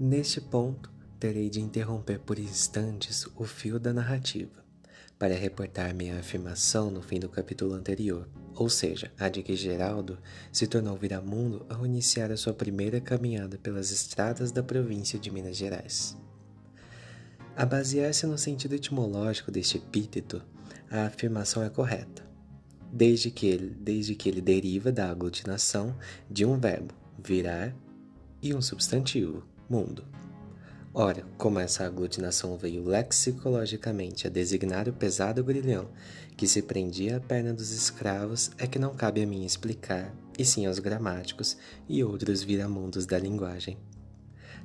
Neste ponto, terei de interromper por instantes o fio da narrativa, para reportar minha afirmação no fim do capítulo anterior, ou seja, a de que Geraldo se tornou viramundo ao iniciar a sua primeira caminhada pelas estradas da província de Minas Gerais. A basear-se no sentido etimológico deste epíteto, a afirmação é correta, desde que ele, desde que ele deriva da aglutinação de um verbo, virar, e um substantivo, mundo. Ora, como essa aglutinação veio lexicologicamente a designar o pesado grilhão que se prendia à perna dos escravos, é que não cabe a mim explicar, e sim aos gramáticos e outros viramundos da linguagem.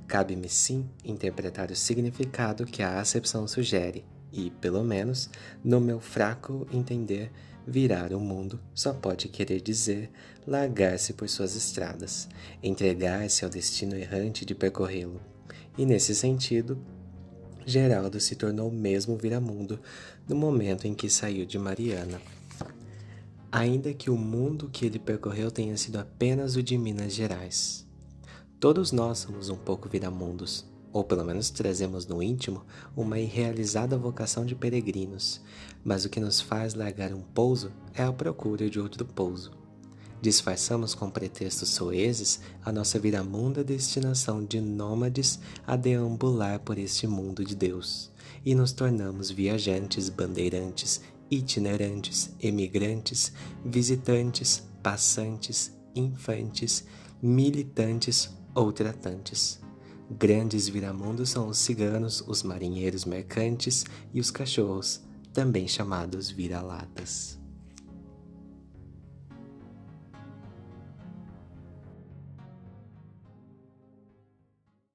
Cabe-me sim interpretar o significado que a acepção sugere, e, pelo menos, no meu fraco entender, virar o mundo só pode querer dizer largar-se por suas estradas, entregar-se ao destino errante de percorrê-lo. E nesse sentido, Geraldo se tornou mesmo viramundo no momento em que saiu de Mariana. Ainda que o mundo que ele percorreu tenha sido apenas o de Minas Gerais. Todos nós somos um pouco viramundos, ou pelo menos trazemos no íntimo uma irrealizada vocação de peregrinos, mas o que nos faz largar um pouso é a procura de outro pouso. Disfarçamos com pretextos soeses a nossa viramunda destinação de nômades a deambular por este mundo de Deus, e nos tornamos viajantes, bandeirantes, itinerantes, emigrantes, visitantes, passantes, infantes, militantes ou tratantes. Grandes viramundos são os ciganos, os marinheiros mercantes e os cachorros, também chamados vira-latas.